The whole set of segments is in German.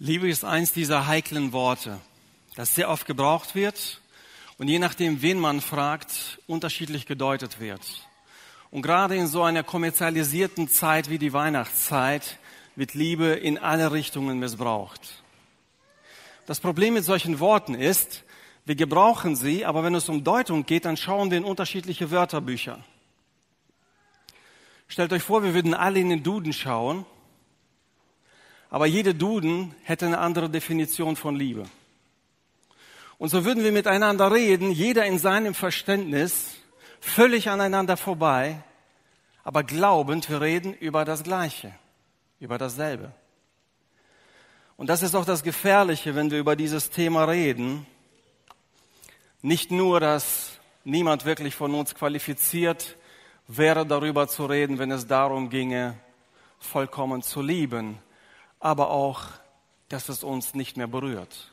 Liebe ist eins dieser heiklen Worte, das sehr oft gebraucht wird und je nachdem, wen man fragt, unterschiedlich gedeutet wird. Und gerade in so einer kommerzialisierten Zeit wie die Weihnachtszeit wird Liebe in alle Richtungen missbraucht. Das Problem mit solchen Worten ist, wir gebrauchen sie, aber wenn es um Deutung geht, dann schauen wir in unterschiedliche Wörterbücher. Stellt euch vor, wir würden alle in den Duden schauen aber jede Duden hätte eine andere Definition von Liebe. Und so würden wir miteinander reden, jeder in seinem Verständnis, völlig aneinander vorbei, aber glaubend, wir reden über das Gleiche, über dasselbe. Und das ist auch das Gefährliche, wenn wir über dieses Thema reden. Nicht nur, dass niemand wirklich von uns qualifiziert wäre, darüber zu reden, wenn es darum ginge, vollkommen zu lieben, aber auch, dass es uns nicht mehr berührt.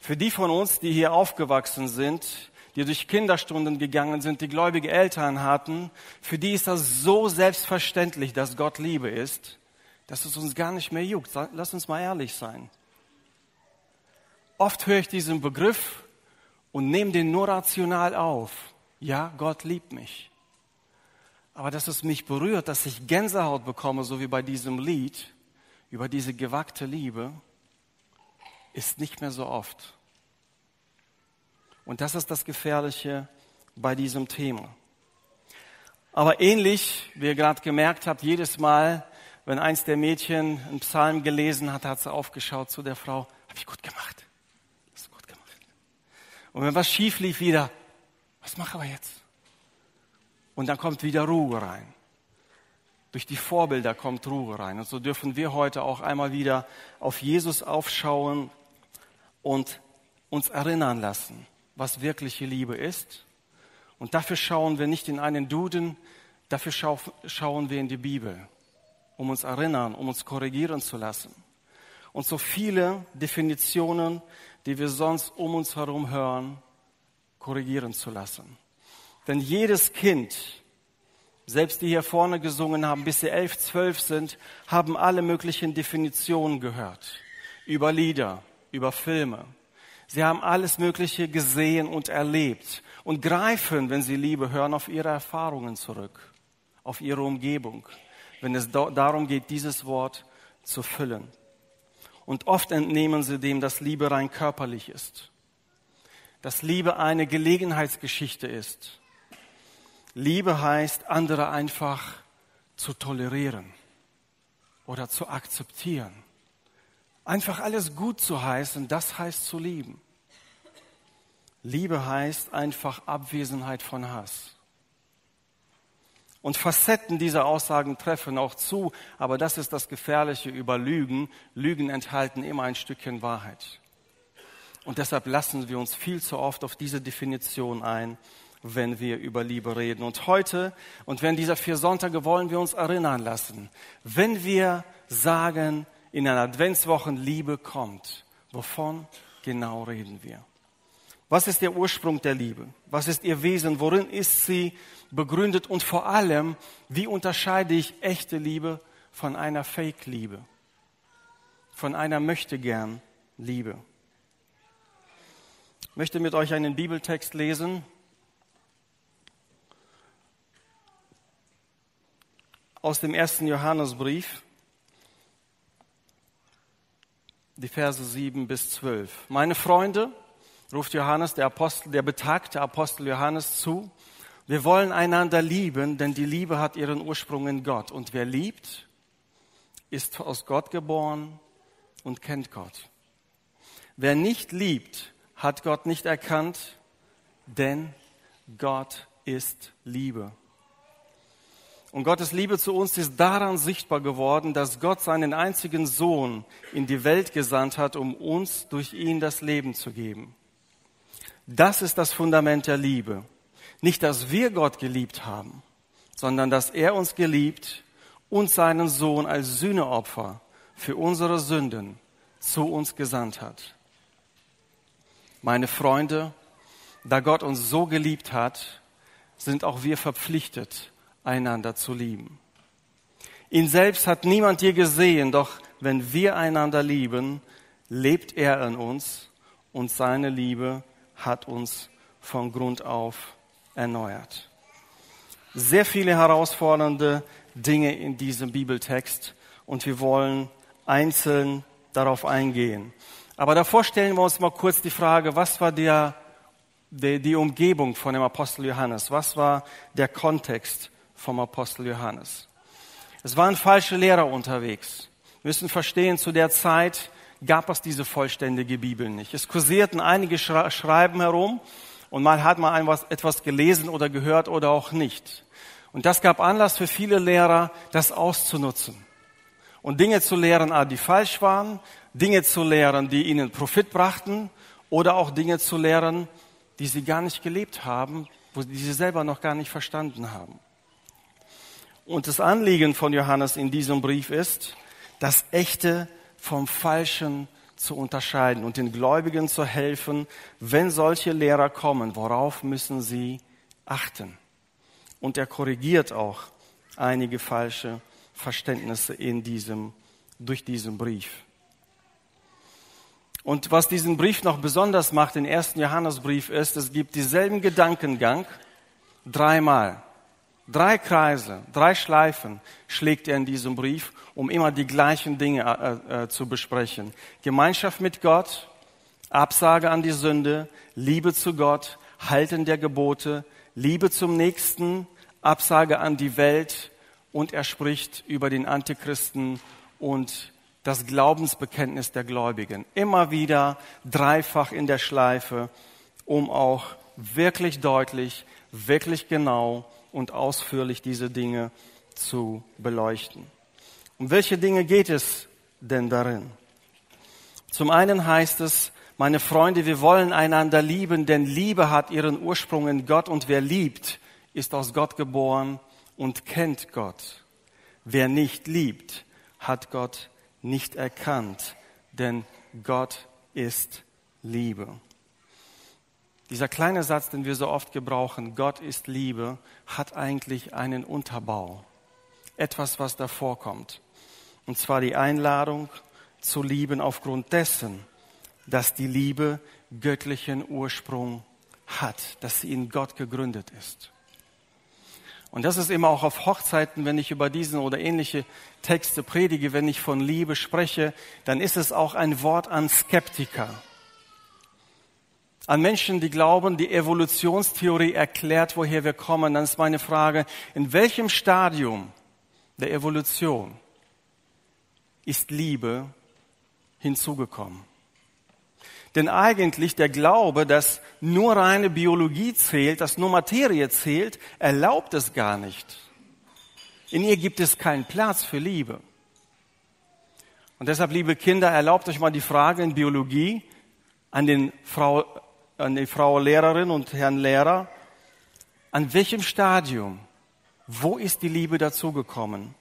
Für die von uns, die hier aufgewachsen sind, die durch Kinderstunden gegangen sind, die gläubige Eltern hatten, für die ist das so selbstverständlich, dass Gott Liebe ist, dass es uns gar nicht mehr juckt. Lass uns mal ehrlich sein. Oft höre ich diesen Begriff und nehme den nur rational auf. Ja, Gott liebt mich. Aber dass es mich berührt, dass ich Gänsehaut bekomme, so wie bei diesem Lied, über diese gewagte Liebe ist nicht mehr so oft. Und das ist das Gefährliche bei diesem Thema. Aber ähnlich, wie ihr gerade gemerkt habt, jedes Mal, wenn eins der Mädchen einen Psalm gelesen hat, hat sie aufgeschaut zu der Frau, habe ich gut gemacht. Hast du gut gemacht. Und wenn was schief lief, wieder, was machen wir jetzt? Und dann kommt wieder Ruhe rein. Durch die Vorbilder kommt Ruhe rein. Und so dürfen wir heute auch einmal wieder auf Jesus aufschauen und uns erinnern lassen, was wirkliche Liebe ist. Und dafür schauen wir nicht in einen Duden, dafür schau schauen wir in die Bibel, um uns erinnern, um uns korrigieren zu lassen. Und so viele Definitionen, die wir sonst um uns herum hören, korrigieren zu lassen. Denn jedes Kind selbst die hier vorne gesungen haben, bis sie elf, zwölf sind, haben alle möglichen Definitionen gehört. Über Lieder, über Filme. Sie haben alles Mögliche gesehen und erlebt und greifen, wenn sie Liebe hören, auf ihre Erfahrungen zurück, auf ihre Umgebung, wenn es darum geht, dieses Wort zu füllen. Und oft entnehmen sie dem, dass Liebe rein körperlich ist, dass Liebe eine Gelegenheitsgeschichte ist, Liebe heißt, andere einfach zu tolerieren oder zu akzeptieren. Einfach alles gut zu heißen, das heißt zu lieben. Liebe heißt einfach Abwesenheit von Hass. Und Facetten dieser Aussagen treffen auch zu, aber das ist das Gefährliche über Lügen. Lügen enthalten immer ein Stückchen Wahrheit. Und deshalb lassen wir uns viel zu oft auf diese Definition ein wenn wir über Liebe reden. Und heute und während dieser vier Sonntage wollen wir uns erinnern lassen, wenn wir sagen, in einer Adventswoche Liebe kommt, wovon genau reden wir? Was ist der Ursprung der Liebe? Was ist ihr Wesen? Worin ist sie begründet? Und vor allem, wie unterscheide ich echte Liebe von einer Fake-Liebe? Von einer möchtegern Liebe? Ich möchte mit euch einen Bibeltext lesen aus dem ersten Johannesbrief, die Verse 7 bis 12. Meine Freunde, ruft Johannes, der Apostel, der betagte Apostel Johannes zu, wir wollen einander lieben, denn die Liebe hat ihren Ursprung in Gott. Und wer liebt, ist aus Gott geboren und kennt Gott. Wer nicht liebt, hat Gott nicht erkannt, denn Gott ist Liebe. Und Gottes Liebe zu uns ist daran sichtbar geworden, dass Gott seinen einzigen Sohn in die Welt gesandt hat, um uns durch ihn das Leben zu geben. Das ist das Fundament der Liebe. Nicht, dass wir Gott geliebt haben, sondern dass er uns geliebt und seinen Sohn als Sühneopfer für unsere Sünden zu uns gesandt hat. Meine Freunde, da Gott uns so geliebt hat, sind auch wir verpflichtet, einander zu lieben. Ihn selbst hat niemand je gesehen, doch wenn wir einander lieben, lebt er in uns und seine Liebe hat uns von Grund auf erneuert. Sehr viele herausfordernde Dinge in diesem Bibeltext und wir wollen einzeln darauf eingehen. Aber davor stellen wir uns mal kurz die Frage, was war der, der, die Umgebung von dem Apostel Johannes? Was war der Kontext vom Apostel Johannes? Es waren falsche Lehrer unterwegs. Wir müssen verstehen, zu der Zeit gab es diese vollständige Bibel nicht. Es kursierten einige Schreiben herum und mal hat man etwas gelesen oder gehört oder auch nicht. Und das gab Anlass für viele Lehrer, das auszunutzen und Dinge zu lehren, die falsch waren, Dinge zu lehren, die ihnen Profit brachten oder auch Dinge zu lehren, die sie gar nicht gelebt haben, die sie selber noch gar nicht verstanden haben. Und das Anliegen von Johannes in diesem Brief ist, das Echte vom Falschen zu unterscheiden und den Gläubigen zu helfen, wenn solche Lehrer kommen, worauf müssen sie achten. Und er korrigiert auch einige falsche Verständnisse in diesem, durch diesen Brief. Und was diesen Brief noch besonders macht, den ersten Johannesbrief, ist, es gibt dieselben Gedankengang dreimal. Drei Kreise, drei Schleifen schlägt er in diesem Brief, um immer die gleichen Dinge äh, äh, zu besprechen. Gemeinschaft mit Gott, Absage an die Sünde, Liebe zu Gott, Halten der Gebote, Liebe zum Nächsten, Absage an die Welt und er spricht über den Antichristen und das Glaubensbekenntnis der Gläubigen. Immer wieder dreifach in der Schleife, um auch wirklich deutlich, wirklich genau und ausführlich diese Dinge zu beleuchten. Um welche Dinge geht es denn darin? Zum einen heißt es, meine Freunde, wir wollen einander lieben, denn Liebe hat ihren Ursprung in Gott und wer liebt, ist aus Gott geboren und kennt Gott. Wer nicht liebt, hat Gott nicht erkannt, denn Gott ist Liebe. Dieser kleine Satz, den wir so oft gebrauchen, Gott ist Liebe, hat eigentlich einen Unterbau. Etwas, was davor kommt. Und zwar die Einladung zu lieben aufgrund dessen, dass die Liebe göttlichen Ursprung hat, dass sie in Gott gegründet ist. Und das ist immer auch auf Hochzeiten, wenn ich über diesen oder ähnliche Texte predige, wenn ich von Liebe spreche, dann ist es auch ein Wort an Skeptiker an Menschen, die glauben, die Evolutionstheorie erklärt, woher wir kommen, dann ist meine Frage, in welchem Stadium der Evolution ist Liebe hinzugekommen? Denn eigentlich der Glaube, dass nur reine Biologie zählt, dass nur Materie zählt, erlaubt es gar nicht. In ihr gibt es keinen Platz für Liebe. Und deshalb, liebe Kinder, erlaubt euch mal die Frage in Biologie an den Frau, an die Frau Lehrerin und Herrn Lehrer, an welchem Stadium, wo ist die Liebe dazugekommen?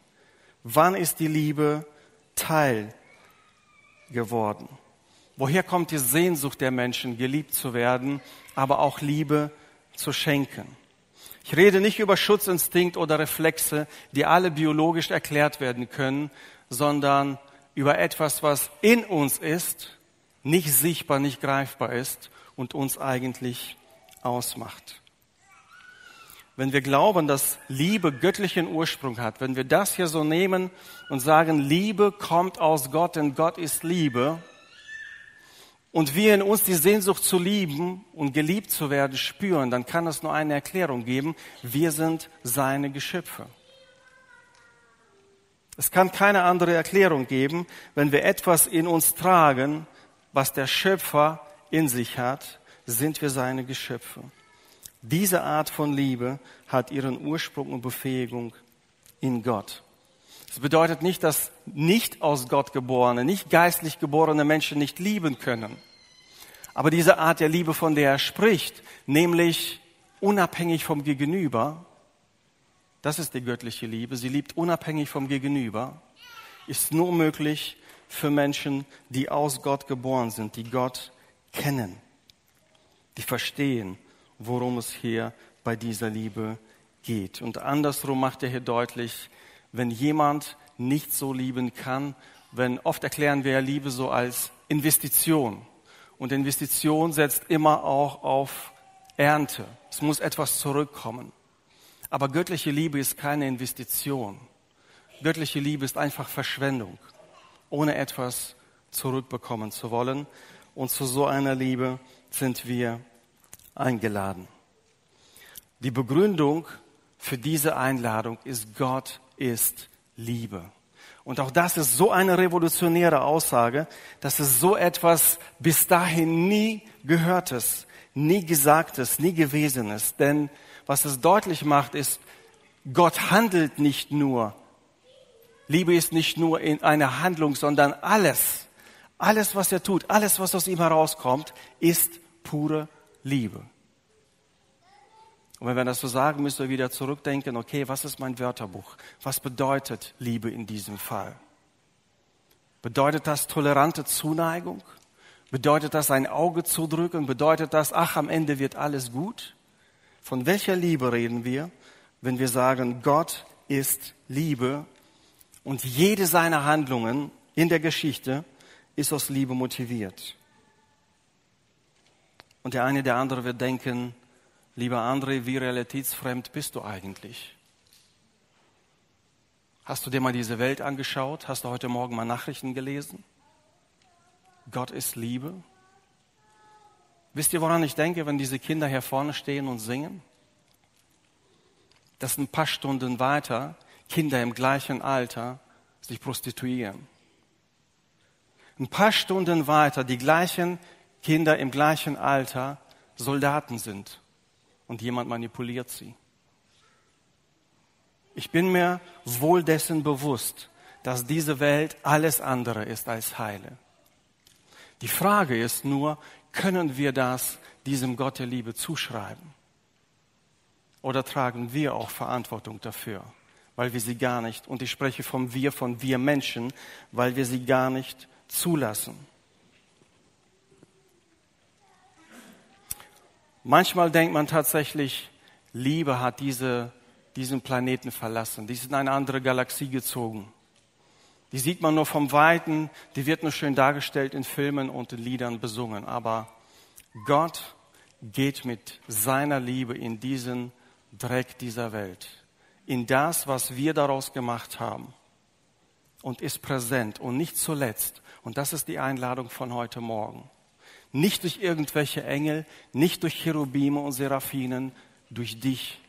Wann ist die Liebe Teil geworden? Woher kommt die Sehnsucht der Menschen, geliebt zu werden, aber auch Liebe zu schenken? Ich rede nicht über Schutzinstinkt oder Reflexe, die alle biologisch erklärt werden können, sondern über etwas, was in uns ist, nicht sichtbar, nicht greifbar ist und uns eigentlich ausmacht. Wenn wir glauben, dass Liebe göttlichen Ursprung hat, wenn wir das hier so nehmen und sagen, Liebe kommt aus Gott, denn Gott ist Liebe, und wir in uns die Sehnsucht zu lieben und geliebt zu werden spüren, dann kann es nur eine Erklärung geben, wir sind seine Geschöpfe. Es kann keine andere Erklärung geben, wenn wir etwas in uns tragen, was der Schöpfer in sich hat, sind wir seine Geschöpfe. Diese Art von Liebe hat ihren Ursprung und Befähigung in Gott. Das bedeutet nicht, dass nicht aus Gott geborene, nicht geistlich geborene Menschen nicht lieben können. Aber diese Art der Liebe, von der er spricht, nämlich unabhängig vom Gegenüber, das ist die göttliche Liebe. Sie liebt unabhängig vom Gegenüber, ist nur möglich für Menschen, die aus Gott geboren sind, die Gott kennen, die verstehen, worum es hier bei dieser Liebe geht. Und andersrum macht er hier deutlich, wenn jemand nicht so lieben kann wenn oft erklären wir Liebe so als Investition. Und Investition setzt immer auch auf Ernte. Es muss etwas zurückkommen. Aber göttliche Liebe ist keine Investition. Göttliche Liebe ist einfach Verschwendung, ohne etwas zurückbekommen zu wollen. Und zu so einer Liebe sind wir eingeladen. Die Begründung für diese Einladung ist, Gott ist Liebe. Und auch das ist so eine revolutionäre Aussage, dass es so etwas bis dahin nie gehörtes, nie gesagtes, nie gewesenes. Denn was es deutlich macht, ist, Gott handelt nicht nur. Liebe ist nicht nur in einer Handlung, sondern alles, alles, was er tut, alles, was aus ihm herauskommt, ist pure Liebe. Und wenn wir das so sagen, müssen wir wieder zurückdenken, okay, was ist mein Wörterbuch? Was bedeutet Liebe in diesem Fall? Bedeutet das tolerante Zuneigung? Bedeutet das ein Auge zudrücken? Bedeutet das, ach, am Ende wird alles gut? Von welcher Liebe reden wir, wenn wir sagen, Gott ist Liebe und jede seiner Handlungen in der Geschichte ist aus Liebe motiviert? Und der eine, der andere wird denken, Lieber André, wie realitätsfremd bist du eigentlich? Hast du dir mal diese Welt angeschaut? Hast du heute Morgen mal Nachrichten gelesen? Gott ist Liebe. Wisst ihr, woran ich denke, wenn diese Kinder hier vorne stehen und singen? Dass ein paar Stunden weiter Kinder im gleichen Alter sich prostituieren. Ein paar Stunden weiter die gleichen Kinder im gleichen Alter Soldaten sind und jemand manipuliert sie. Ich bin mir wohl dessen bewusst, dass diese Welt alles andere ist als heile. Die Frage ist nur, können wir das diesem Gott der Liebe zuschreiben? Oder tragen wir auch Verantwortung dafür, weil wir sie gar nicht, und ich spreche vom Wir, von wir Menschen, weil wir sie gar nicht zulassen. Manchmal denkt man tatsächlich, Liebe hat diese, diesen Planeten verlassen. Die ist in eine andere Galaxie gezogen. Die sieht man nur vom Weiten, die wird nur schön dargestellt in Filmen und in Liedern besungen. Aber Gott geht mit seiner Liebe in diesen Dreck dieser Welt, in das, was wir daraus gemacht haben und ist präsent und nicht zuletzt. Und das ist die Einladung von heute Morgen nicht durch irgendwelche Engel, nicht durch Cherubime und Seraphinen, durch dich.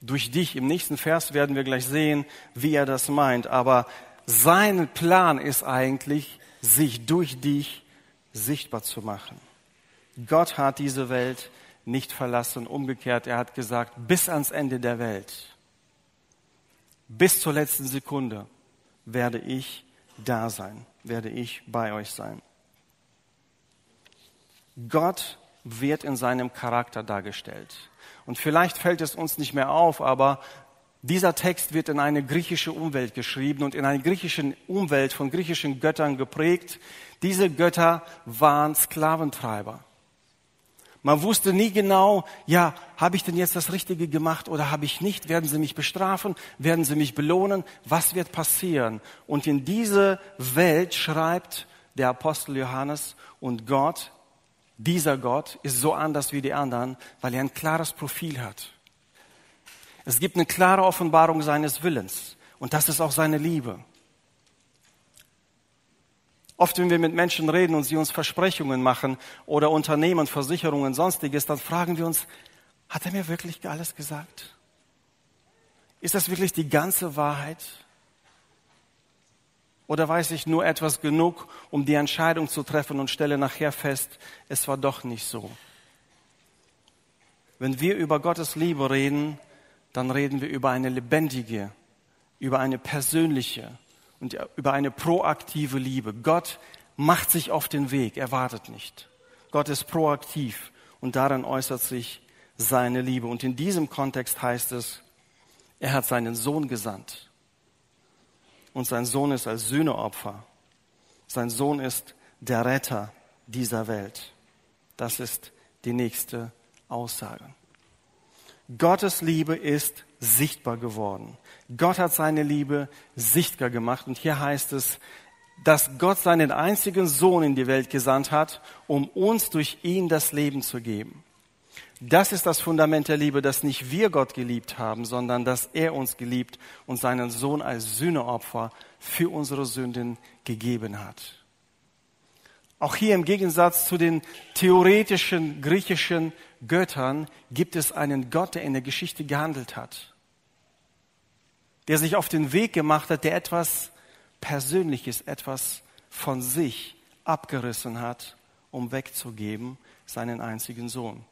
Durch dich. Im nächsten Vers werden wir gleich sehen, wie er das meint. Aber sein Plan ist eigentlich, sich durch dich sichtbar zu machen. Gott hat diese Welt nicht verlassen. Umgekehrt, er hat gesagt, bis ans Ende der Welt, bis zur letzten Sekunde werde ich da sein werde ich bei euch sein. Gott wird in seinem Charakter dargestellt. Und vielleicht fällt es uns nicht mehr auf, aber dieser Text wird in eine griechische Umwelt geschrieben und in einer griechischen Umwelt von griechischen Göttern geprägt. Diese Götter waren Sklaventreiber. Man wusste nie genau, ja, habe ich denn jetzt das Richtige gemacht oder habe ich nicht? Werden sie mich bestrafen? Werden sie mich belohnen? Was wird passieren? Und in diese Welt schreibt der Apostel Johannes und Gott, dieser Gott ist so anders wie die anderen, weil er ein klares Profil hat. Es gibt eine klare Offenbarung seines Willens und das ist auch seine Liebe. Oft, wenn wir mit Menschen reden und sie uns Versprechungen machen oder Unternehmen, Versicherungen, sonstiges, dann fragen wir uns, hat er mir wirklich alles gesagt? Ist das wirklich die ganze Wahrheit? Oder weiß ich nur etwas genug, um die Entscheidung zu treffen und stelle nachher fest, es war doch nicht so? Wenn wir über Gottes Liebe reden, dann reden wir über eine lebendige, über eine persönliche, und über eine proaktive Liebe. Gott macht sich auf den Weg, er wartet nicht. Gott ist proaktiv und darin äußert sich seine Liebe. Und in diesem Kontext heißt es, er hat seinen Sohn gesandt. Und sein Sohn ist als Sühneopfer. Sein Sohn ist der Retter dieser Welt. Das ist die nächste Aussage. Gottes Liebe ist sichtbar geworden. Gott hat seine Liebe sichtbar gemacht. Und hier heißt es, dass Gott seinen einzigen Sohn in die Welt gesandt hat, um uns durch ihn das Leben zu geben. Das ist das Fundament der Liebe, dass nicht wir Gott geliebt haben, sondern dass er uns geliebt und seinen Sohn als Sühneopfer für unsere Sünden gegeben hat. Auch hier im Gegensatz zu den theoretischen griechischen Göttern gibt es einen Gott, der in der Geschichte gehandelt hat, der sich auf den Weg gemacht hat, der etwas Persönliches, etwas von sich abgerissen hat, um wegzugeben, seinen einzigen Sohn.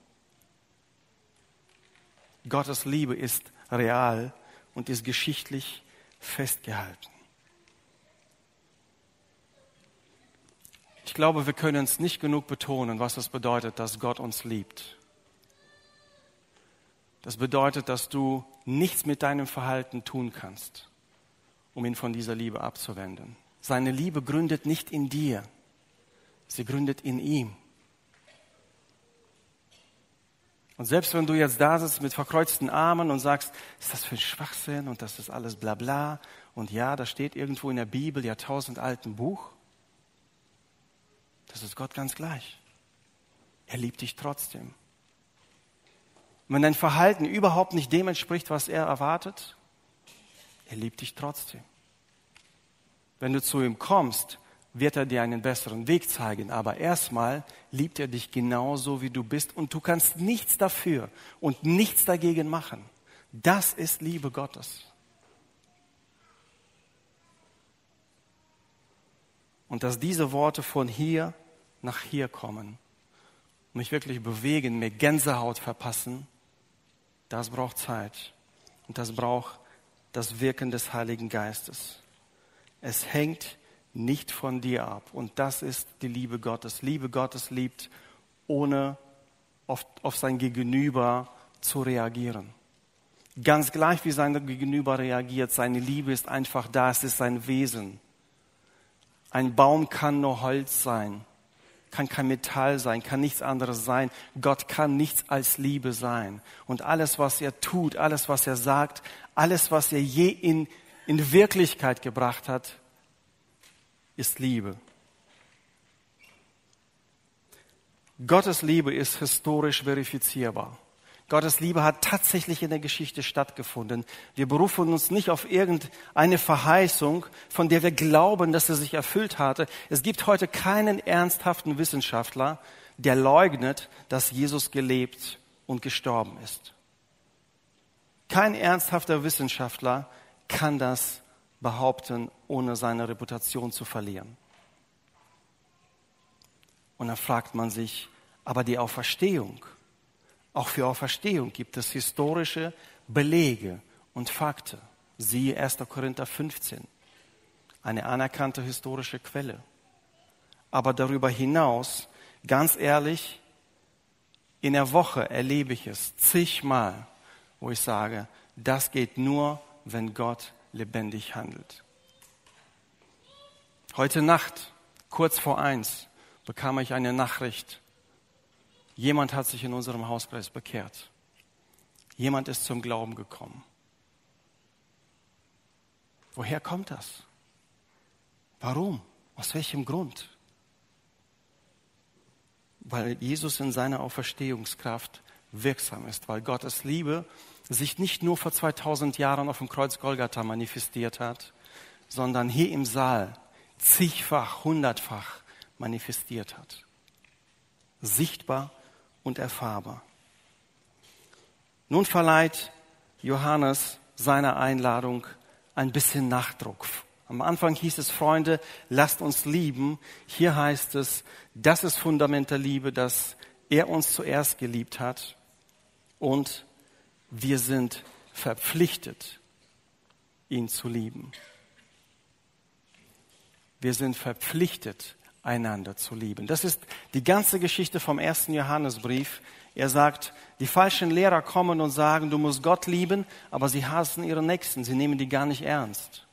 Gottes Liebe ist real und ist geschichtlich festgehalten. Ich glaube, wir können es nicht genug betonen, was es bedeutet, dass Gott uns liebt. Das bedeutet, dass du nichts mit deinem Verhalten tun kannst, um ihn von dieser Liebe abzuwenden. Seine Liebe gründet nicht in dir, sie gründet in ihm. Und selbst wenn du jetzt da sitzt mit verkreuzten Armen und sagst, ist das für ein Schwachsinn und das ist alles bla bla und ja, das steht irgendwo in der Bibel, Jahrtausend alten Buch, das ist Gott ganz gleich. Er liebt dich trotzdem. Und wenn dein Verhalten überhaupt nicht dem entspricht, was er erwartet, er liebt dich trotzdem. Wenn du zu ihm kommst, wird er dir einen besseren Weg zeigen. Aber erstmal liebt er dich genauso, wie du bist. Und du kannst nichts dafür und nichts dagegen machen. Das ist Liebe Gottes. Und dass diese Worte von hier nach hier kommen, mich wirklich bewegen, mir Gänsehaut verpassen, das braucht Zeit und das braucht das Wirken des Heiligen Geistes. Es hängt nicht von dir ab und das ist die Liebe Gottes. Liebe Gottes liebt, ohne auf, auf sein Gegenüber zu reagieren. Ganz gleich wie sein Gegenüber reagiert, seine Liebe ist einfach da, es ist sein Wesen. Ein Baum kann nur Holz sein kann kein Metall sein, kann nichts anderes sein. Gott kann nichts als Liebe sein. Und alles, was er tut, alles, was er sagt, alles, was er je in, in Wirklichkeit gebracht hat, ist Liebe. Gottes Liebe ist historisch verifizierbar. Gottes Liebe hat tatsächlich in der Geschichte stattgefunden. Wir berufen uns nicht auf irgendeine Verheißung, von der wir glauben, dass sie sich erfüllt hatte. Es gibt heute keinen ernsthaften Wissenschaftler, der leugnet, dass Jesus gelebt und gestorben ist. Kein ernsthafter Wissenschaftler kann das behaupten, ohne seine Reputation zu verlieren. Und dann fragt man sich, aber die Auferstehung, auch für Auferstehung gibt es historische Belege und Fakten. Siehe 1. Korinther 15, eine anerkannte historische Quelle. Aber darüber hinaus, ganz ehrlich, in der Woche erlebe ich es zigmal, wo ich sage, das geht nur, wenn Gott lebendig handelt. Heute Nacht, kurz vor eins, bekam ich eine Nachricht Jemand hat sich in unserem Hauskreis bekehrt. Jemand ist zum Glauben gekommen. Woher kommt das? Warum? Aus welchem Grund? Weil Jesus in seiner Auferstehungskraft wirksam ist, weil Gottes Liebe sich nicht nur vor 2000 Jahren auf dem Kreuz Golgatha manifestiert hat, sondern hier im Saal zigfach, hundertfach manifestiert hat. Sichtbar und erfahrbar. Nun verleiht Johannes seiner Einladung ein bisschen Nachdruck. Am Anfang hieß es, Freunde, lasst uns lieben. Hier heißt es, das ist Fundament der Liebe, dass er uns zuerst geliebt hat und wir sind verpflichtet, ihn zu lieben. Wir sind verpflichtet, einander zu lieben. Das ist die ganze Geschichte vom ersten Johannesbrief. Er sagt, die falschen Lehrer kommen und sagen, du musst Gott lieben, aber sie hassen ihre Nächsten, sie nehmen die gar nicht ernst.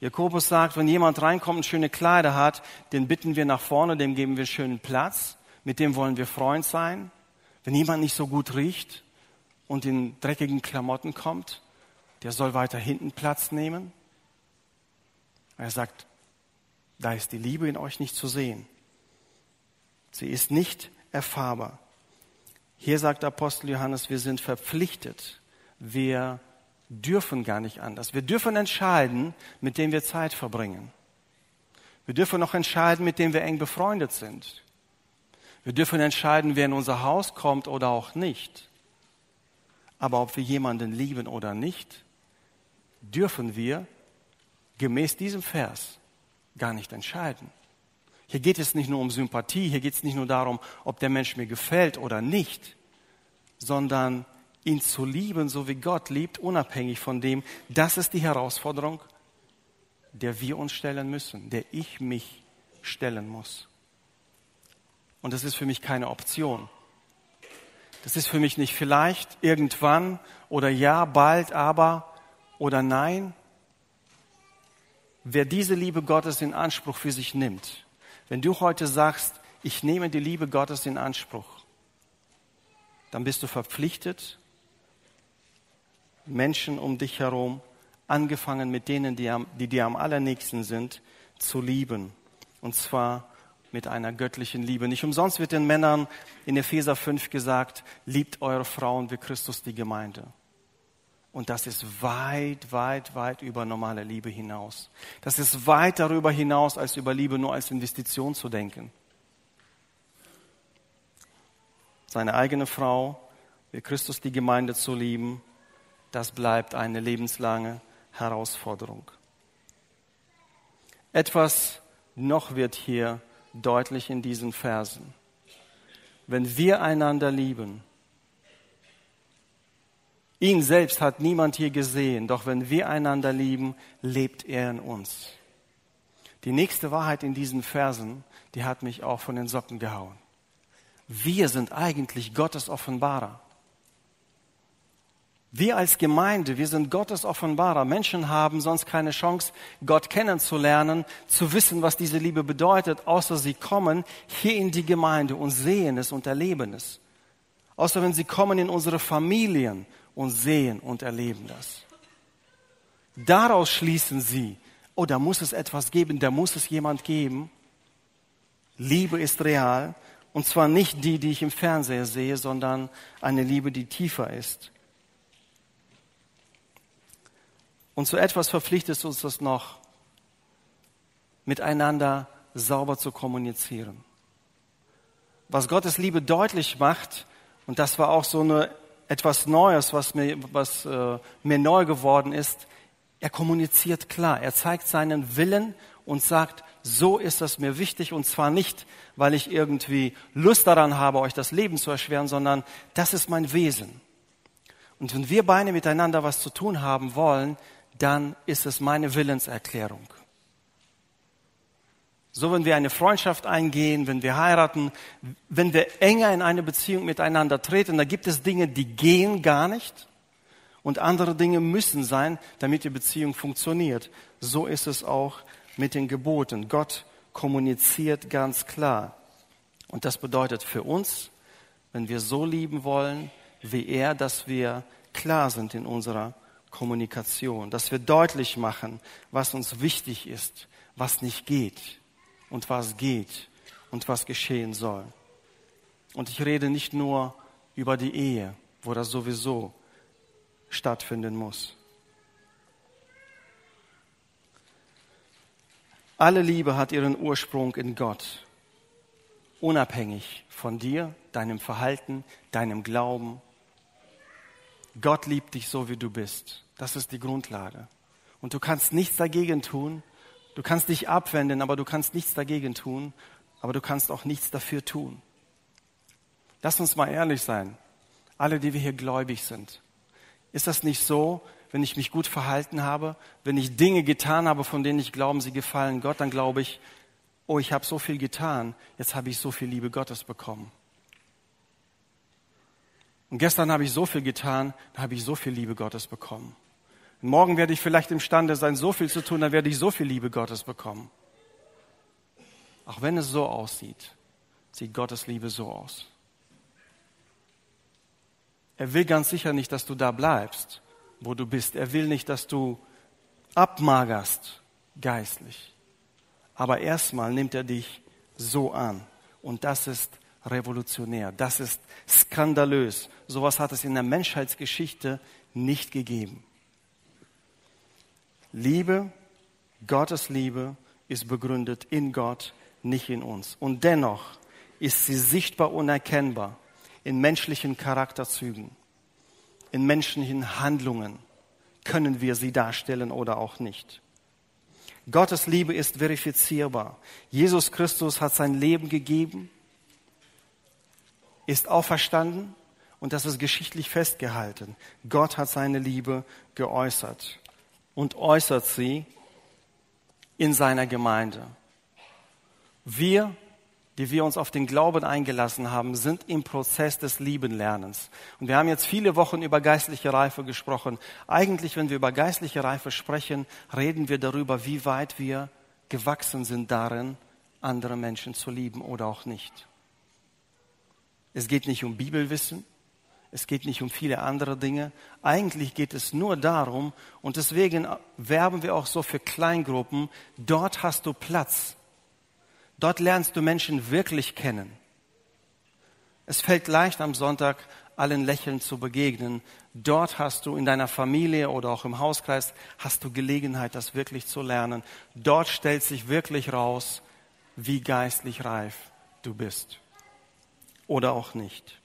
Jakobus sagt, wenn jemand reinkommt und schöne Kleider hat, den bitten wir nach vorne, dem geben wir schönen Platz, mit dem wollen wir Freund sein. Wenn jemand nicht so gut riecht, und in dreckigen Klamotten kommt, der soll weiter hinten Platz nehmen. Er sagt, da ist die Liebe in euch nicht zu sehen. Sie ist nicht erfahrbar. Hier sagt Apostel Johannes, wir sind verpflichtet. Wir dürfen gar nicht anders. Wir dürfen entscheiden, mit dem wir Zeit verbringen. Wir dürfen noch entscheiden, mit dem wir eng befreundet sind. Wir dürfen entscheiden, wer in unser Haus kommt oder auch nicht. Aber ob wir jemanden lieben oder nicht, dürfen wir gemäß diesem Vers gar nicht entscheiden. Hier geht es nicht nur um Sympathie, hier geht es nicht nur darum, ob der Mensch mir gefällt oder nicht, sondern ihn zu lieben, so wie Gott liebt, unabhängig von dem, das ist die Herausforderung, der wir uns stellen müssen, der ich mich stellen muss. Und das ist für mich keine Option. Das ist für mich nicht vielleicht, irgendwann oder ja, bald, aber oder nein. Wer diese Liebe Gottes in Anspruch für sich nimmt, wenn du heute sagst, ich nehme die Liebe Gottes in Anspruch, dann bist du verpflichtet, Menschen um dich herum, angefangen mit denen, die, die dir am allernächsten sind, zu lieben. Und zwar mit einer göttlichen Liebe. Nicht umsonst wird den Männern in Epheser 5 gesagt, liebt eure Frauen wie Christus die Gemeinde. Und das ist weit, weit, weit über normale Liebe hinaus. Das ist weit darüber hinaus, als über Liebe nur als Investition zu denken. Seine eigene Frau, wie Christus die Gemeinde zu lieben, das bleibt eine lebenslange Herausforderung. Etwas noch wird hier deutlich in diesen Versen. Wenn wir einander lieben, ihn selbst hat niemand hier gesehen, doch wenn wir einander lieben, lebt er in uns. Die nächste Wahrheit in diesen Versen, die hat mich auch von den Socken gehauen. Wir sind eigentlich Gottes Offenbarer. Wir als Gemeinde, wir sind Gottes Offenbarer. Menschen haben sonst keine Chance, Gott kennenzulernen, zu wissen, was diese Liebe bedeutet, außer sie kommen hier in die Gemeinde und sehen es und erleben es. Außer wenn sie kommen in unsere Familien und sehen und erleben das. Daraus schließen sie, oh, da muss es etwas geben, da muss es jemand geben. Liebe ist real und zwar nicht die, die ich im Fernseher sehe, sondern eine Liebe, die tiefer ist Und zu etwas verpflichtet uns das noch, miteinander sauber zu kommunizieren. Was Gottes Liebe deutlich macht, und das war auch so eine, etwas Neues, was, mir, was äh, mir neu geworden ist, er kommuniziert klar, er zeigt seinen Willen und sagt, so ist das mir wichtig und zwar nicht, weil ich irgendwie Lust daran habe, euch das Leben zu erschweren, sondern das ist mein Wesen. Und wenn wir beide miteinander was zu tun haben wollen, dann ist es meine Willenserklärung. So, wenn wir eine Freundschaft eingehen, wenn wir heiraten, wenn wir enger in eine Beziehung miteinander treten, da gibt es Dinge, die gehen gar nicht und andere Dinge müssen sein, damit die Beziehung funktioniert. So ist es auch mit den Geboten. Gott kommuniziert ganz klar. Und das bedeutet für uns, wenn wir so lieben wollen wie er, dass wir klar sind in unserer Kommunikation, dass wir deutlich machen, was uns wichtig ist, was nicht geht und was geht und was geschehen soll. Und ich rede nicht nur über die Ehe, wo das sowieso stattfinden muss. Alle Liebe hat ihren Ursprung in Gott, unabhängig von dir, deinem Verhalten, deinem Glauben, Gott liebt dich so, wie du bist. Das ist die Grundlage. Und du kannst nichts dagegen tun. Du kannst dich abwenden, aber du kannst nichts dagegen tun. Aber du kannst auch nichts dafür tun. Lass uns mal ehrlich sein. Alle, die wir hier gläubig sind. Ist das nicht so, wenn ich mich gut verhalten habe, wenn ich Dinge getan habe, von denen ich glaube, sie gefallen Gott, dann glaube ich, oh, ich habe so viel getan, jetzt habe ich so viel Liebe Gottes bekommen. Und gestern habe ich so viel getan, da habe ich so viel Liebe Gottes bekommen. Morgen werde ich vielleicht imstande sein, so viel zu tun, dann werde ich so viel Liebe Gottes bekommen. Auch wenn es so aussieht, sieht Gottes Liebe so aus. Er will ganz sicher nicht, dass du da bleibst, wo du bist. Er will nicht, dass du abmagerst geistlich. Aber erstmal nimmt er dich so an. Und das ist revolutionär. Das ist skandalös. Sowas hat es in der Menschheitsgeschichte nicht gegeben. Liebe, Gottes Liebe ist begründet in Gott, nicht in uns. Und dennoch ist sie sichtbar unerkennbar in menschlichen Charakterzügen, in menschlichen Handlungen. Können wir sie darstellen oder auch nicht. Gottes Liebe ist verifizierbar. Jesus Christus hat sein Leben gegeben, ist auferstanden und das ist geschichtlich festgehalten. Gott hat seine Liebe geäußert und äußert sie in seiner Gemeinde. Wir, die wir uns auf den Glauben eingelassen haben, sind im Prozess des Liebenlernens. Und wir haben jetzt viele Wochen über geistliche Reife gesprochen. Eigentlich, wenn wir über geistliche Reife sprechen, reden wir darüber, wie weit wir gewachsen sind darin, andere Menschen zu lieben oder auch nicht. Es geht nicht um Bibelwissen, es geht nicht um viele andere Dinge. Eigentlich geht es nur darum, und deswegen werben wir auch so für Kleingruppen, dort hast du Platz. Dort lernst du Menschen wirklich kennen. Es fällt leicht am Sonntag allen Lächeln zu begegnen. Dort hast du in deiner Familie oder auch im Hauskreis hast du Gelegenheit, das wirklich zu lernen. Dort stellt sich wirklich raus, wie geistlich reif du bist. Oder auch nicht.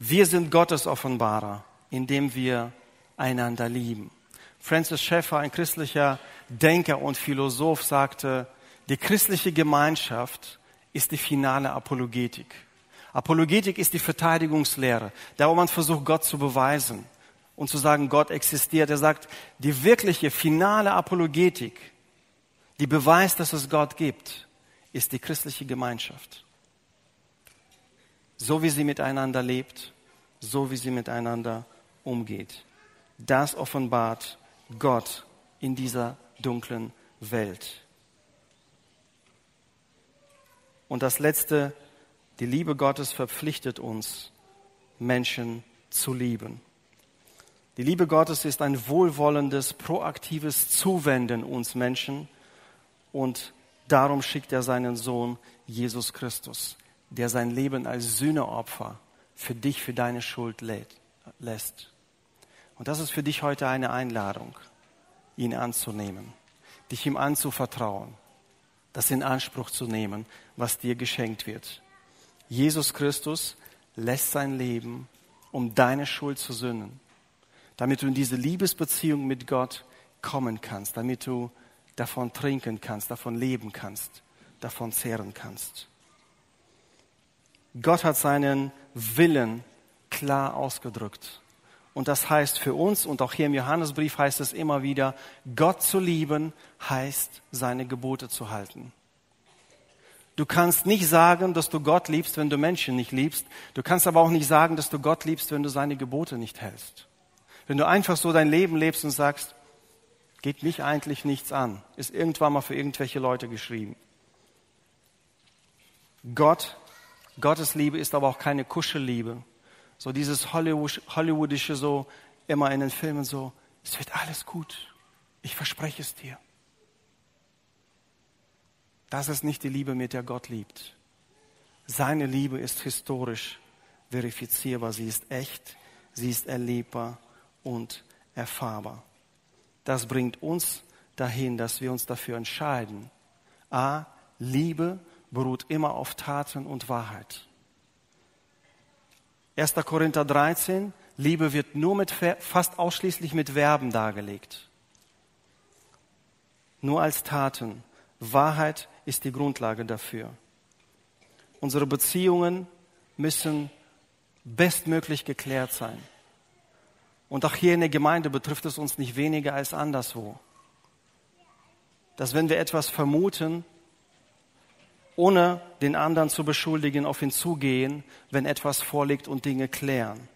Wir sind Gottes Offenbarer, indem wir einander lieben. Francis Schaeffer, ein christlicher Denker und Philosoph, sagte, die christliche Gemeinschaft ist die finale Apologetik. Apologetik ist die Verteidigungslehre, da wo man versucht, Gott zu beweisen und zu sagen, Gott existiert. Er sagt, die wirkliche finale Apologetik, die beweist, dass es Gott gibt, ist die christliche Gemeinschaft so wie sie miteinander lebt, so wie sie miteinander umgeht. Das offenbart Gott in dieser dunklen Welt. Und das Letzte, die Liebe Gottes verpflichtet uns, Menschen zu lieben. Die Liebe Gottes ist ein wohlwollendes, proaktives Zuwenden uns Menschen und darum schickt er seinen Sohn Jesus Christus der sein Leben als Sühneopfer für dich, für deine Schuld lässt. Und das ist für dich heute eine Einladung, ihn anzunehmen, dich ihm anzuvertrauen, das in Anspruch zu nehmen, was dir geschenkt wird. Jesus Christus lässt sein Leben, um deine Schuld zu sünden, damit du in diese Liebesbeziehung mit Gott kommen kannst, damit du davon trinken kannst, davon leben kannst, davon zehren kannst. Gott hat seinen Willen klar ausgedrückt. Und das heißt für uns, und auch hier im Johannesbrief heißt es immer wieder, Gott zu lieben heißt, seine Gebote zu halten. Du kannst nicht sagen, dass du Gott liebst, wenn du Menschen nicht liebst. Du kannst aber auch nicht sagen, dass du Gott liebst, wenn du seine Gebote nicht hältst. Wenn du einfach so dein Leben lebst und sagst, geht mich eigentlich nichts an, ist irgendwann mal für irgendwelche Leute geschrieben. Gott Gottes Liebe ist aber auch keine Kuschelliebe. So dieses Hollywoodische so immer in den Filmen so, es wird alles gut. Ich verspreche es dir. Das ist nicht die Liebe, mit der Gott liebt. Seine Liebe ist historisch verifizierbar. Sie ist echt, sie ist erlebbar und erfahrbar. Das bringt uns dahin, dass wir uns dafür entscheiden. A, Liebe beruht immer auf Taten und Wahrheit. 1. Korinther 13, Liebe wird nur mit, fast ausschließlich mit Verben dargelegt. Nur als Taten. Wahrheit ist die Grundlage dafür. Unsere Beziehungen müssen bestmöglich geklärt sein. Und auch hier in der Gemeinde betrifft es uns nicht weniger als anderswo. Dass wenn wir etwas vermuten, ohne den anderen zu beschuldigen, auf ihn zugehen, wenn etwas vorliegt und Dinge klären.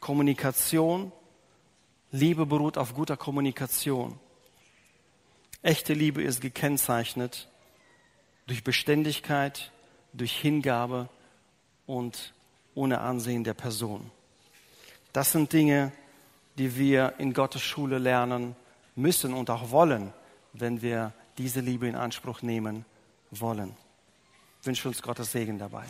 Kommunikation, Liebe beruht auf guter Kommunikation. Echte Liebe ist gekennzeichnet durch Beständigkeit, durch Hingabe und ohne Ansehen der Person. Das sind Dinge, die wir in Gottes Schule lernen müssen und auch wollen, wenn wir diese Liebe in Anspruch nehmen wollen. Wünsche uns Gottes Segen dabei.